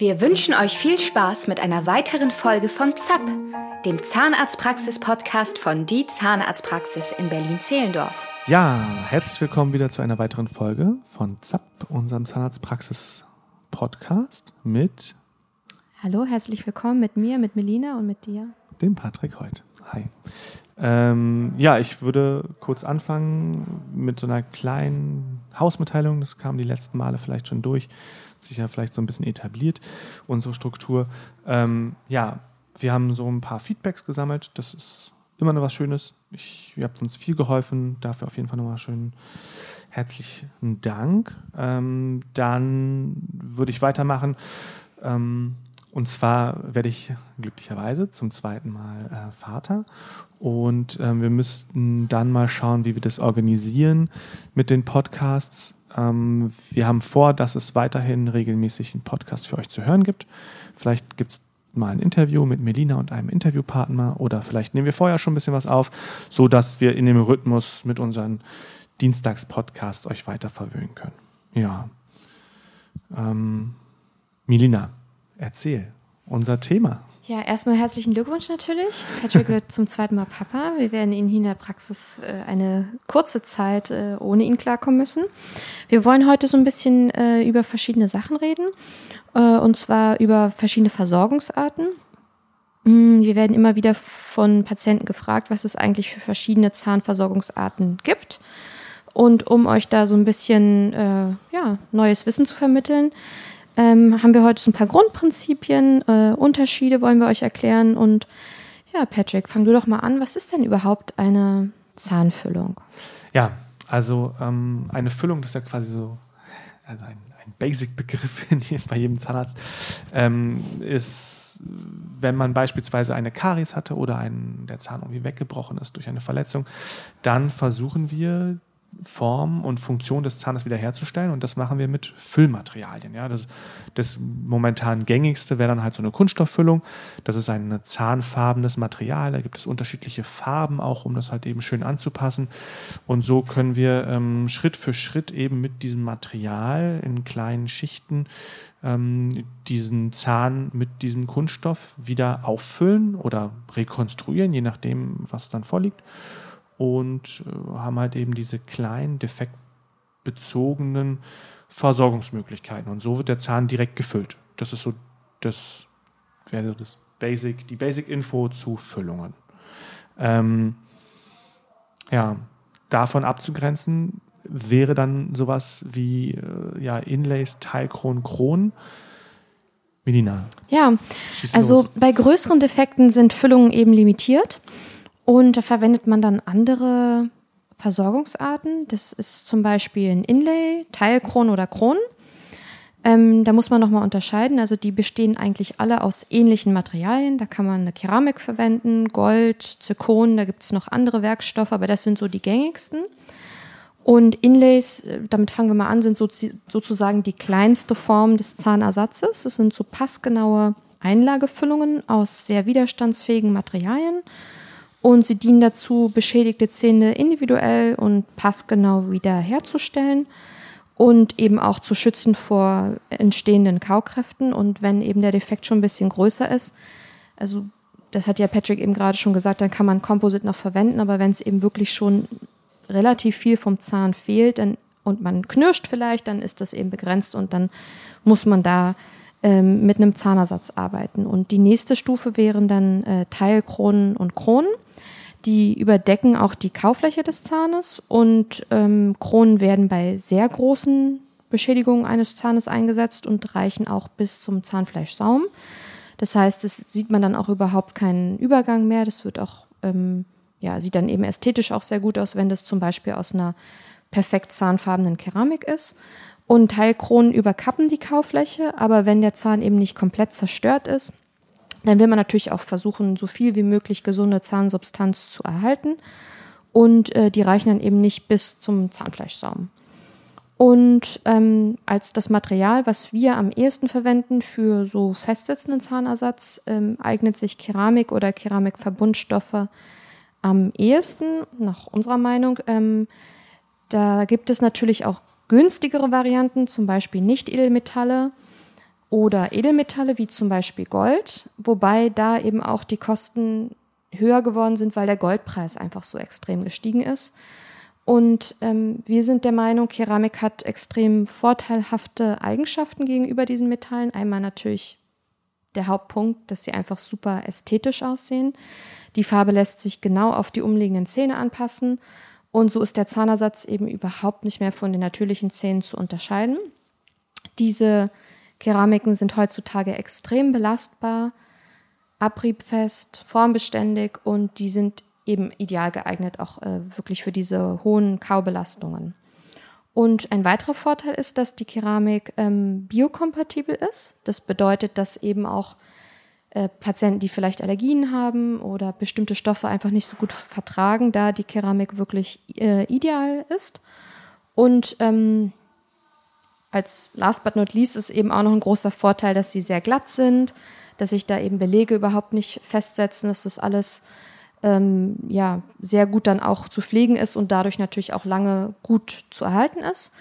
Wir wünschen euch viel Spaß mit einer weiteren Folge von ZAP, dem Zahnarztpraxis-Podcast von Die Zahnarztpraxis in Berlin-Zehlendorf. Ja, herzlich willkommen wieder zu einer weiteren Folge von ZAP, unserem Zahnarztpraxis-Podcast mit. Hallo, herzlich willkommen mit mir, mit Melina und mit dir. Dem Patrick heute. Hi. Ähm, ja, ich würde kurz anfangen mit so einer kleinen Hausmitteilung. Das kam die letzten Male vielleicht schon durch sich ja vielleicht so ein bisschen etabliert, unsere Struktur. Ähm, ja, wir haben so ein paar Feedbacks gesammelt. Das ist immer noch was Schönes. Ich, ihr habt uns viel geholfen. Dafür auf jeden Fall nochmal schön herzlichen Dank. Ähm, dann würde ich weitermachen. Ähm, und zwar werde ich glücklicherweise zum zweiten Mal äh, Vater. Und äh, wir müssten dann mal schauen, wie wir das organisieren mit den Podcasts. Ähm, wir haben vor, dass es weiterhin regelmäßig einen Podcast für euch zu hören gibt. Vielleicht gibt es mal ein Interview mit Melina und einem Interviewpartner oder vielleicht nehmen wir vorher schon ein bisschen was auf, sodass wir in dem Rhythmus mit unseren Dienstagspodcasts euch weiter verwöhnen können. Ja. Ähm, Melina, erzähl unser Thema. Ja, erstmal herzlichen Glückwunsch natürlich. Patrick wird zum zweiten Mal Papa. Wir werden ihn hier in der Praxis äh, eine kurze Zeit äh, ohne ihn klarkommen müssen. Wir wollen heute so ein bisschen äh, über verschiedene Sachen reden. und zwar über verschiedene Versorgungsarten. Mm, wir werden immer wieder von Patienten gefragt, was es eigentlich für verschiedene Zahnversorgungsarten gibt. Und um euch da so ein bisschen ja, neues Wissen zu vermitteln, ähm, haben wir heute so ein paar Grundprinzipien, äh, Unterschiede wollen wir euch erklären. Und ja, Patrick, fang du doch mal an. Was ist denn überhaupt eine Zahnfüllung? Ja, also ähm, eine Füllung, das ist ja quasi so also ein, ein Basic-Begriff bei jedem Zahnarzt, ähm, ist, wenn man beispielsweise eine Karies hatte oder ein, der Zahn irgendwie weggebrochen ist durch eine Verletzung, dann versuchen wir Form und Funktion des Zahnes wiederherzustellen. Und das machen wir mit Füllmaterialien. Ja? Das, das momentan gängigste wäre dann halt so eine Kunststofffüllung. Das ist ein zahnfarbenes Material. Da gibt es unterschiedliche Farben auch, um das halt eben schön anzupassen. Und so können wir ähm, Schritt für Schritt eben mit diesem Material in kleinen Schichten ähm, diesen Zahn mit diesem Kunststoff wieder auffüllen oder rekonstruieren, je nachdem, was dann vorliegt und äh, haben halt eben diese kleinen, defektbezogenen Versorgungsmöglichkeiten. Und so wird der Zahn direkt gefüllt. Das ist so das wäre das Basic, die Basic-Info zu Füllungen. Ähm, ja, davon abzugrenzen wäre dann sowas wie äh, ja, Inlays, Teilkronen, Kronen. Melina. Ja, also los. bei größeren Defekten sind Füllungen eben limitiert. Und da verwendet man dann andere Versorgungsarten. Das ist zum Beispiel ein Inlay, Teilkronen oder Kronen. Ähm, da muss man nochmal unterscheiden. Also die bestehen eigentlich alle aus ähnlichen Materialien. Da kann man eine Keramik verwenden, Gold, Zirkon, da gibt es noch andere Werkstoffe, aber das sind so die gängigsten. Und Inlays, äh, damit fangen wir mal an, sind so, sozusagen die kleinste Form des Zahnersatzes. Das sind so passgenaue Einlagefüllungen aus sehr widerstandsfähigen Materialien und sie dienen dazu, beschädigte Zähne individuell und passgenau wiederherzustellen und eben auch zu schützen vor entstehenden Kaukräften. Und wenn eben der Defekt schon ein bisschen größer ist, also das hat ja Patrick eben gerade schon gesagt, dann kann man Composite noch verwenden, aber wenn es eben wirklich schon relativ viel vom Zahn fehlt dann, und man knirscht vielleicht, dann ist das eben begrenzt und dann muss man da ähm, mit einem Zahnersatz arbeiten. Und die nächste Stufe wären dann äh, Teilkronen und Kronen. Die überdecken auch die Kaufläche des Zahnes und ähm, Kronen werden bei sehr großen Beschädigungen eines Zahnes eingesetzt und reichen auch bis zum Zahnfleischsaum. Das heißt, es sieht man dann auch überhaupt keinen Übergang mehr. Das wird auch, ähm, ja, sieht dann eben ästhetisch auch sehr gut aus, wenn das zum Beispiel aus einer perfekt zahnfarbenen Keramik ist. Und Teilkronen überkappen die Kaufläche, aber wenn der Zahn eben nicht komplett zerstört ist, dann will man natürlich auch versuchen, so viel wie möglich gesunde Zahnsubstanz zu erhalten. Und äh, die reichen dann eben nicht bis zum Zahnfleischsaum. Und ähm, als das Material, was wir am ehesten verwenden für so festsitzenden Zahnersatz, ähm, eignet sich Keramik oder Keramikverbundstoffe am ehesten, nach unserer Meinung. Ähm, da gibt es natürlich auch günstigere Varianten, zum Beispiel Nicht-Edelmetalle. Oder Edelmetalle wie zum Beispiel Gold, wobei da eben auch die Kosten höher geworden sind, weil der Goldpreis einfach so extrem gestiegen ist. Und ähm, wir sind der Meinung, Keramik hat extrem vorteilhafte Eigenschaften gegenüber diesen Metallen. Einmal natürlich der Hauptpunkt, dass sie einfach super ästhetisch aussehen. Die Farbe lässt sich genau auf die umliegenden Zähne anpassen. Und so ist der Zahnersatz eben überhaupt nicht mehr von den natürlichen Zähnen zu unterscheiden. Diese Keramiken sind heutzutage extrem belastbar, abriebfest, formbeständig und die sind eben ideal geeignet auch äh, wirklich für diese hohen Kaubelastungen. Und ein weiterer Vorteil ist, dass die Keramik ähm, biokompatibel ist. Das bedeutet, dass eben auch äh, Patienten, die vielleicht Allergien haben oder bestimmte Stoffe einfach nicht so gut vertragen, da die Keramik wirklich äh, ideal ist. Und ähm, als last but not least ist eben auch noch ein großer Vorteil, dass sie sehr glatt sind, dass sich da eben Belege überhaupt nicht festsetzen, dass das alles ähm, ja, sehr gut dann auch zu pflegen ist und dadurch natürlich auch lange gut zu erhalten ist.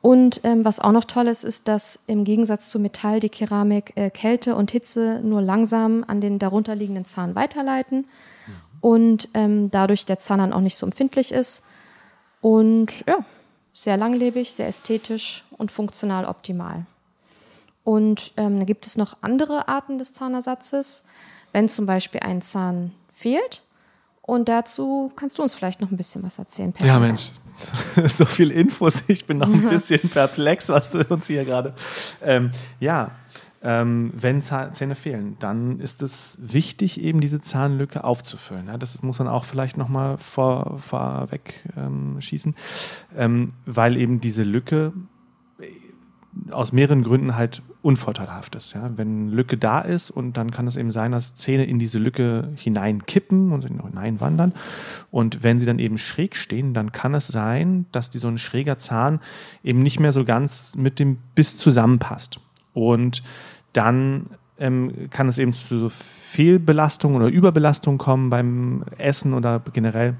Und ähm, was auch noch toll ist, ist, dass im Gegensatz zu Metall die Keramik äh, Kälte und Hitze nur langsam an den darunterliegenden Zahn weiterleiten mhm. und ähm, dadurch der Zahn dann auch nicht so empfindlich ist. Und ja, sehr langlebig, sehr ästhetisch und funktional optimal. Und ähm, da gibt es noch andere Arten des Zahnersatzes, wenn zum Beispiel ein Zahn fehlt und dazu kannst du uns vielleicht noch ein bisschen was erzählen, Patrick. Ja, Mensch, so viel Infos. Ich bin noch ein bisschen perplex, was du uns hier gerade. Ähm, ja, ähm, wenn Zähne fehlen, dann ist es wichtig, eben diese Zahnlücke aufzufüllen. Ja, das muss man auch vielleicht nochmal vor, vorweg ähm, schießen, ähm, weil eben diese Lücke aus mehreren Gründen halt unvorteilhaft ist. Ja? Wenn Lücke da ist und dann kann es eben sein, dass Zähne in diese Lücke hineinkippen und hineinwandern. Und wenn sie dann eben schräg stehen, dann kann es sein, dass die, so ein schräger Zahn eben nicht mehr so ganz mit dem Biss zusammenpasst. Und dann ähm, kann es eben zu so Fehlbelastung oder Überbelastung kommen beim Essen oder generell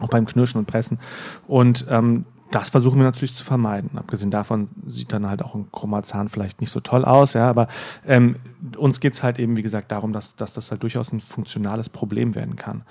auch beim Knirschen und Pressen. Und ähm, das versuchen wir natürlich zu vermeiden. Abgesehen davon sieht dann halt auch ein Chromazahn vielleicht nicht so toll aus, ja, aber ähm, uns geht es halt eben, wie gesagt, darum, dass, dass das halt durchaus ein funktionales Problem werden kann.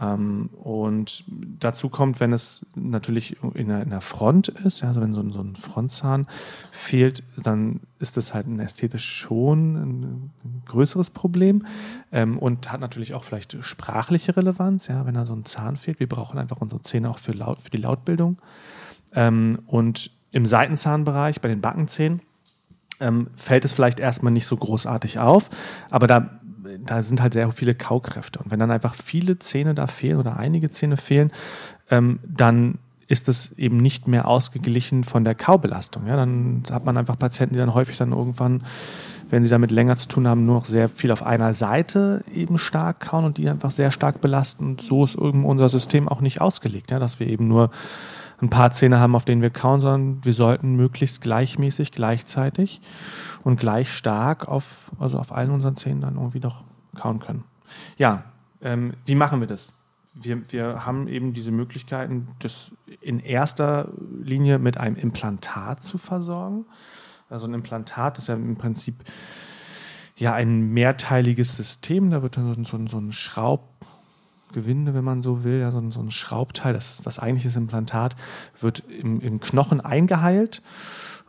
Ähm, und dazu kommt, wenn es natürlich in der, Front ist, also wenn so ein, so ein Frontzahn fehlt, dann ist das halt ein ästhetisch schon ein, größeres Problem ähm, und hat natürlich auch vielleicht sprachliche Relevanz, ja, wenn da so ein Zahn fehlt. Wir brauchen einfach unsere Zähne auch für, Laut, für die Lautbildung. Ähm, und im Seitenzahnbereich, bei den Backenzähnen, fällt es vielleicht erstmal nicht so großartig auf, aber da, da sind halt sehr viele Kaukräfte. Und wenn dann einfach viele Zähne da fehlen oder einige Zähne fehlen, ähm, dann ist es eben nicht mehr ausgeglichen von der Kaubelastung. Ja, dann hat man einfach Patienten, die dann häufig dann irgendwann, wenn sie damit länger zu tun haben, nur noch sehr viel auf einer Seite eben stark kauen und die einfach sehr stark belasten. Und so ist irgendwie unser System auch nicht ausgelegt, ja, dass wir eben nur ein paar Zähne haben, auf denen wir kauen, sondern wir sollten möglichst gleichmäßig, gleichzeitig und gleich stark auf, also auf allen unseren Zähnen dann irgendwie doch kauen können. Ja, ähm, wie machen wir das? Wir, wir haben eben diese Möglichkeiten, das in erster Linie mit einem Implantat zu versorgen. Also ein Implantat ist ja im Prinzip ja ein mehrteiliges System. Da wird dann so, so, so ein Schraub, Gewinde, wenn man so will, ja, so, ein, so ein Schraubteil, das, das eigentliche Implantat, wird im, im Knochen eingeheilt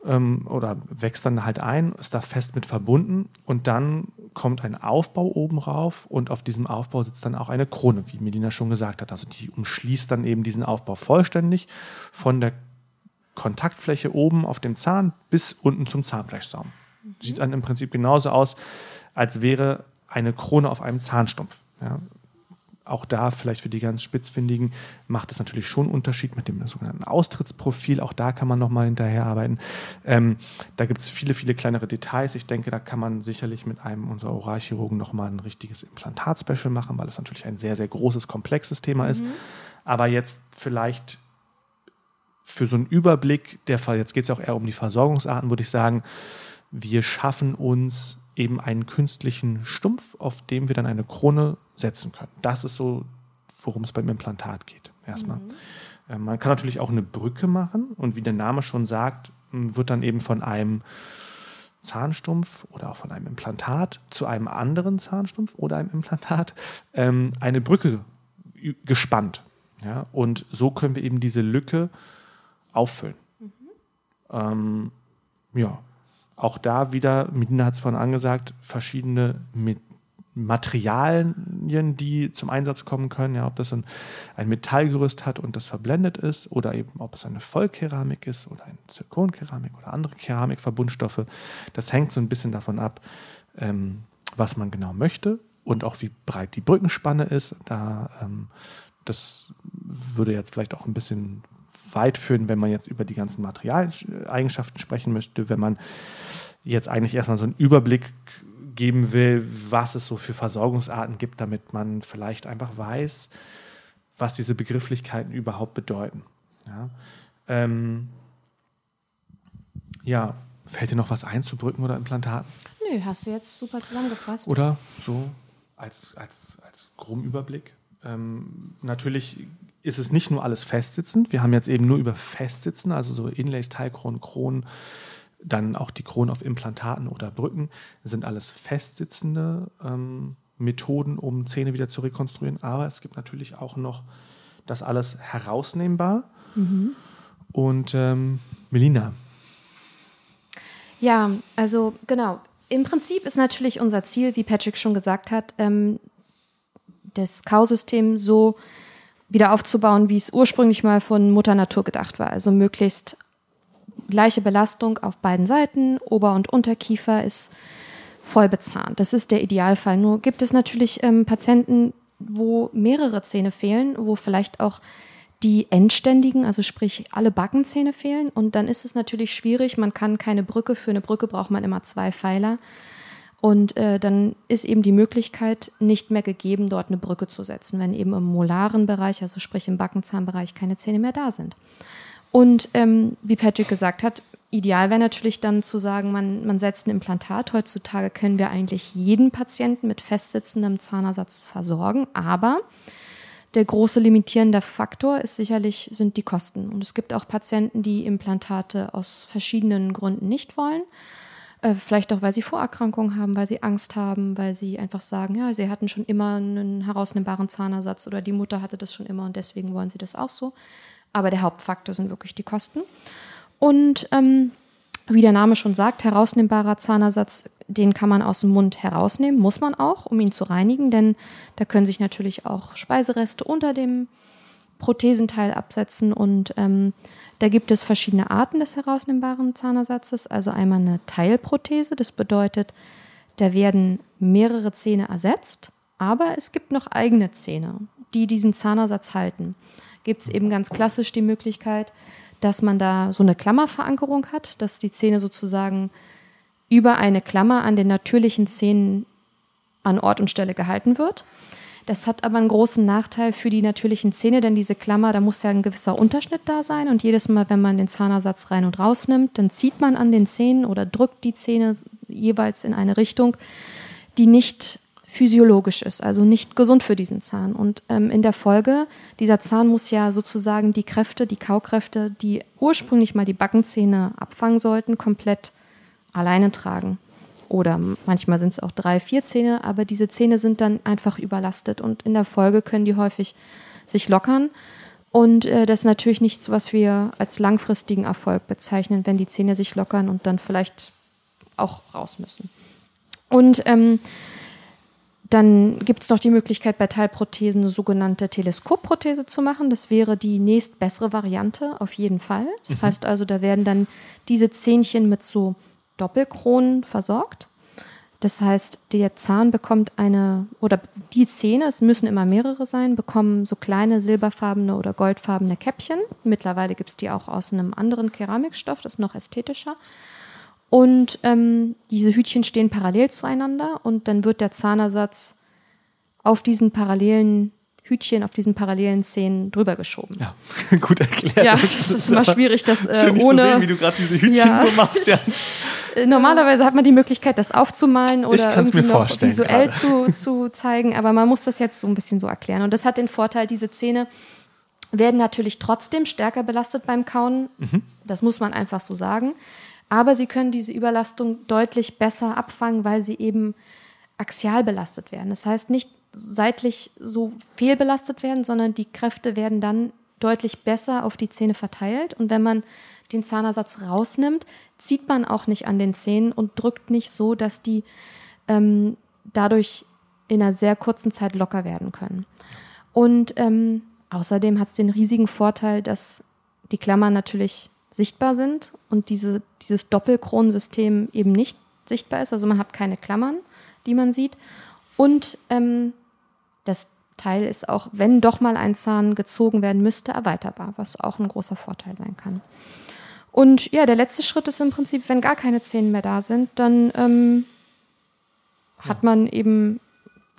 ähm, oder wächst dann halt ein, ist da fest mit verbunden und dann kommt ein Aufbau oben rauf und auf diesem Aufbau sitzt dann auch eine Krone, wie Melina schon gesagt hat. Also die umschließt dann eben diesen Aufbau vollständig von der Kontaktfläche oben auf dem Zahn bis unten zum Zahnfleischsaum. Mhm. Sieht dann im Prinzip genauso aus, als wäre eine Krone auf einem Zahnstumpf. Ja, auch da vielleicht für die ganz Spitzfindigen macht es natürlich schon einen Unterschied mit dem sogenannten Austrittsprofil. Auch da kann man nochmal hinterher arbeiten. Ähm, da gibt es viele, viele kleinere Details. Ich denke, da kann man sicherlich mit einem unserer Oralchirurgen nochmal ein richtiges Implantat-Special machen, weil es natürlich ein sehr, sehr großes, komplexes Thema mhm. ist. Aber jetzt vielleicht für so einen Überblick, der Fall, jetzt geht es ja auch eher um die Versorgungsarten, würde ich sagen, wir schaffen uns eben einen künstlichen Stumpf, auf dem wir dann eine Krone setzen können. Das ist so, worum es beim Implantat geht. Erstmal. Mhm. Ähm, man kann natürlich auch eine Brücke machen und wie der Name schon sagt, wird dann eben von einem Zahnstumpf oder auch von einem Implantat zu einem anderen Zahnstumpf oder einem Implantat ähm, eine Brücke gespannt. Ja? Und so können wir eben diese Lücke auffüllen. Mhm. Ähm, ja, auch da wieder, Medina hat es vorhin angesagt, verschiedene mit Materialien, die zum Einsatz kommen können, ja, ob das ein, ein Metallgerüst hat und das verblendet ist oder eben ob es eine Vollkeramik ist oder eine Zirkonkeramik oder andere Keramikverbundstoffe. Das hängt so ein bisschen davon ab, ähm, was man genau möchte und auch wie breit die Brückenspanne ist. Da, ähm, das würde jetzt vielleicht auch ein bisschen weit führen, wenn man jetzt über die ganzen Materialeigenschaften sprechen möchte, wenn man jetzt eigentlich erstmal so einen Überblick geben will, was es so für Versorgungsarten gibt, damit man vielleicht einfach weiß, was diese Begrifflichkeiten überhaupt bedeuten. Ja, ähm, ja. fällt dir noch was ein zu Brücken oder Implantaten? Nö, hast du jetzt super zusammengefasst. Oder so als, als, als groben Überblick. Ähm, natürlich ist es nicht nur alles festsitzend. Wir haben jetzt eben nur über Festsitzen, also so Inlays, Teilkronen, Kronen, dann auch die Kronen auf Implantaten oder Brücken sind alles festsitzende ähm, Methoden, um Zähne wieder zu rekonstruieren. Aber es gibt natürlich auch noch das alles herausnehmbar. Mhm. Und ähm, Melina. Ja, also genau. Im Prinzip ist natürlich unser Ziel, wie Patrick schon gesagt hat, ähm, das Kausystem so wieder aufzubauen, wie es ursprünglich mal von Mutter Natur gedacht war. Also möglichst gleiche Belastung auf beiden Seiten, Ober- und Unterkiefer ist voll bezahnt. Das ist der Idealfall. Nur gibt es natürlich ähm, Patienten, wo mehrere Zähne fehlen, wo vielleicht auch die endständigen, also sprich alle Backenzähne fehlen. Und dann ist es natürlich schwierig. Man kann keine Brücke, für eine Brücke braucht man immer zwei Pfeiler. Und äh, dann ist eben die Möglichkeit nicht mehr gegeben, dort eine Brücke zu setzen, wenn eben im molaren Bereich, also sprich im Backenzahnbereich, keine Zähne mehr da sind. Und ähm, wie Patrick gesagt hat, ideal wäre natürlich dann zu sagen, man, man setzt ein Implantat. Heutzutage können wir eigentlich jeden Patienten mit festsitzendem Zahnersatz versorgen, aber der große limitierende Faktor ist sicherlich sind die Kosten. Und es gibt auch Patienten, die Implantate aus verschiedenen Gründen nicht wollen. Äh, vielleicht auch, weil sie Vorerkrankungen haben, weil sie Angst haben, weil sie einfach sagen, ja, sie hatten schon immer einen herausnehmbaren Zahnersatz oder die Mutter hatte das schon immer und deswegen wollen sie das auch so. Aber der Hauptfaktor sind wirklich die Kosten. Und ähm, wie der Name schon sagt, herausnehmbarer Zahnersatz, den kann man aus dem Mund herausnehmen, muss man auch, um ihn zu reinigen, denn da können sich natürlich auch Speisereste unter dem Prothesenteil absetzen und ähm, da gibt es verschiedene Arten des herausnehmbaren Zahnersatzes. Also einmal eine Teilprothese, das bedeutet, da werden mehrere Zähne ersetzt, aber es gibt noch eigene Zähne, die diesen Zahnersatz halten gibt es eben ganz klassisch die Möglichkeit, dass man da so eine Klammerverankerung hat, dass die Zähne sozusagen über eine Klammer an den natürlichen Zähnen an Ort und Stelle gehalten wird. Das hat aber einen großen Nachteil für die natürlichen Zähne, denn diese Klammer, da muss ja ein gewisser Unterschnitt da sein. Und jedes Mal, wenn man den Zahnersatz rein und rausnimmt, dann zieht man an den Zähnen oder drückt die Zähne jeweils in eine Richtung, die nicht physiologisch ist, also nicht gesund für diesen Zahn. Und ähm, in der Folge, dieser Zahn muss ja sozusagen die Kräfte, die Kaukräfte, die ursprünglich mal die Backenzähne abfangen sollten, komplett alleine tragen. Oder manchmal sind es auch drei, vier Zähne, aber diese Zähne sind dann einfach überlastet und in der Folge können die häufig sich lockern. Und äh, das ist natürlich nichts, was wir als langfristigen Erfolg bezeichnen, wenn die Zähne sich lockern und dann vielleicht auch raus müssen. Und ähm, dann gibt es noch die Möglichkeit, bei Teilprothesen eine sogenannte Teleskopprothese zu machen. Das wäre die nächstbessere Variante auf jeden Fall. Das mhm. heißt also, da werden dann diese Zähnchen mit so Doppelkronen versorgt. Das heißt, der Zahn bekommt eine, oder die Zähne, es müssen immer mehrere sein, bekommen so kleine silberfarbene oder goldfarbene Käppchen. Mittlerweile gibt es die auch aus einem anderen Keramikstoff, das ist noch ästhetischer. Und ähm, diese Hütchen stehen parallel zueinander und dann wird der Zahnersatz auf diesen parallelen Hütchen, auf diesen parallelen Zähnen drüber geschoben. Ja, gut erklärt. Ja, das ist immer schwierig, das äh, ohne. Zu sehen, wie du gerade diese Hütchen ja, so machst. Ja. Äh, normalerweise hat man die Möglichkeit, das aufzumalen oder irgendwie noch visuell zu, zu zeigen, aber man muss das jetzt so ein bisschen so erklären. Und das hat den Vorteil, diese Zähne werden natürlich trotzdem stärker belastet beim Kauen. Mhm. Das muss man einfach so sagen. Aber sie können diese Überlastung deutlich besser abfangen, weil sie eben axial belastet werden. Das heißt, nicht seitlich so fehlbelastet werden, sondern die Kräfte werden dann deutlich besser auf die Zähne verteilt. Und wenn man den Zahnersatz rausnimmt, zieht man auch nicht an den Zähnen und drückt nicht so, dass die ähm, dadurch in einer sehr kurzen Zeit locker werden können. Und ähm, außerdem hat es den riesigen Vorteil, dass die Klammern natürlich sichtbar sind und diese, dieses Doppelkronensystem eben nicht sichtbar ist. Also man hat keine Klammern, die man sieht. Und ähm, das Teil ist auch, wenn doch mal ein Zahn gezogen werden müsste, erweiterbar, was auch ein großer Vorteil sein kann. Und ja, der letzte Schritt ist im Prinzip, wenn gar keine Zähne mehr da sind, dann ähm, hat man eben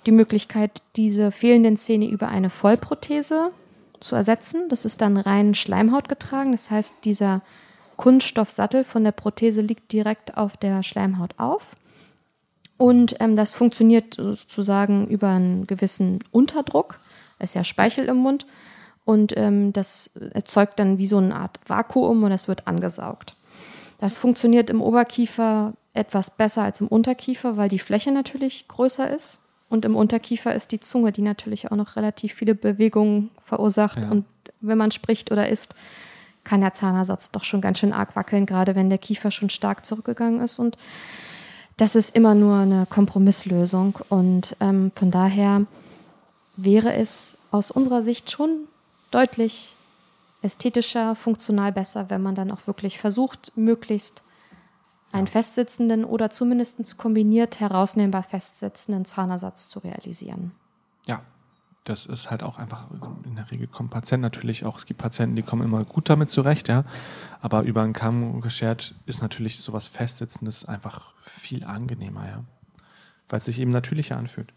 die Möglichkeit, diese fehlenden Zähne über eine Vollprothese zu ersetzen. Das ist dann rein Schleimhaut getragen. Das heißt, dieser Kunststoffsattel von der Prothese liegt direkt auf der Schleimhaut auf. Und ähm, das funktioniert sozusagen über einen gewissen Unterdruck. Es ist ja Speichel im Mund. Und ähm, das erzeugt dann wie so eine Art Vakuum und es wird angesaugt. Das funktioniert im Oberkiefer etwas besser als im Unterkiefer, weil die Fläche natürlich größer ist. Und im Unterkiefer ist die Zunge, die natürlich auch noch relativ viele Bewegungen verursacht. Ja. Und wenn man spricht oder isst, kann der Zahnersatz doch schon ganz schön arg wackeln, gerade wenn der Kiefer schon stark zurückgegangen ist. Und das ist immer nur eine Kompromisslösung. Und ähm, von daher wäre es aus unserer Sicht schon deutlich ästhetischer, funktional besser, wenn man dann auch wirklich versucht, möglichst einen festsitzenden oder zumindest kombiniert herausnehmbar festsitzenden Zahnersatz zu realisieren. Ja, das ist halt auch einfach, in der Regel kommen Patienten natürlich auch, es gibt Patienten, die kommen immer gut damit zurecht, ja, aber über einen Kamm geschert ist natürlich sowas Festsitzendes einfach viel angenehmer, ja, weil es sich eben natürlicher anfühlt.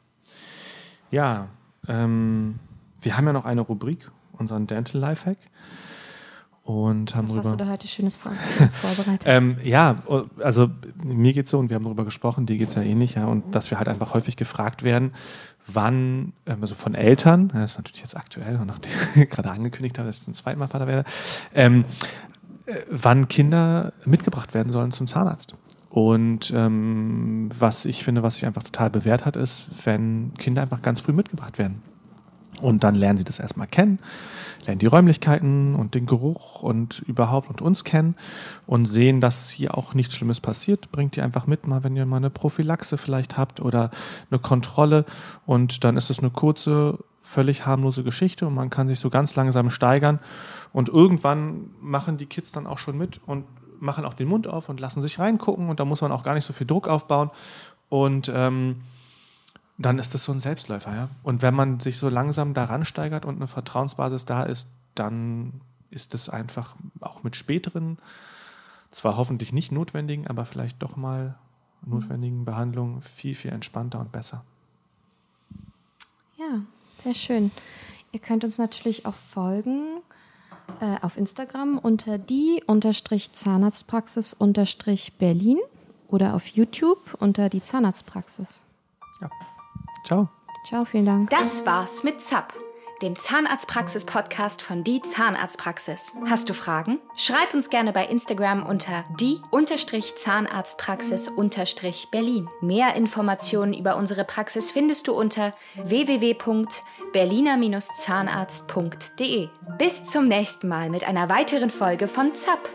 Ja, ähm, wir haben ja noch eine Rubrik, unseren Dental Lifehack und haben Was darüber, hast du da heute Schönes vor, vorbereitet? ähm, ja, also mir geht es so und wir haben darüber gesprochen, dir geht es ja ähnlich, ja, und dass wir halt einfach häufig gefragt werden, wann, ähm, also von Eltern, das ist natürlich jetzt aktuell, nachdem ich gerade angekündigt habe, dass ich zum zweiten Mal Vater werde, ähm, äh, wann Kinder mitgebracht werden sollen zum Zahnarzt. Und ähm, was ich finde, was sich einfach total bewährt hat, ist, wenn Kinder einfach ganz früh mitgebracht werden. Und dann lernen sie das erstmal kennen, lernen die Räumlichkeiten und den Geruch und überhaupt und uns kennen und sehen, dass hier auch nichts Schlimmes passiert. Bringt die einfach mit, mal wenn ihr mal eine Prophylaxe vielleicht habt oder eine Kontrolle. Und dann ist es eine kurze, völlig harmlose Geschichte und man kann sich so ganz langsam steigern. Und irgendwann machen die Kids dann auch schon mit und machen auch den Mund auf und lassen sich reingucken. Und da muss man auch gar nicht so viel Druck aufbauen. Und ähm, dann ist das so ein Selbstläufer, ja. Und wenn man sich so langsam daran steigert und eine Vertrauensbasis da ist, dann ist es einfach auch mit späteren, zwar hoffentlich nicht notwendigen, aber vielleicht doch mal notwendigen Behandlungen viel, viel entspannter und besser. Ja, sehr schön. Ihr könnt uns natürlich auch folgen äh, auf Instagram unter die unterstrich Zahnarztpraxis unterstrich Berlin oder auf YouTube unter die Zahnarztpraxis. Ja. Ciao. Ciao, vielen Dank. Das war's mit ZAP, dem Zahnarztpraxis-Podcast von Die Zahnarztpraxis. Hast du Fragen? Schreib uns gerne bei Instagram unter die-zahnarztpraxis-berlin. Mehr Informationen über unsere Praxis findest du unter www.berliner-zahnarzt.de. Bis zum nächsten Mal mit einer weiteren Folge von ZAP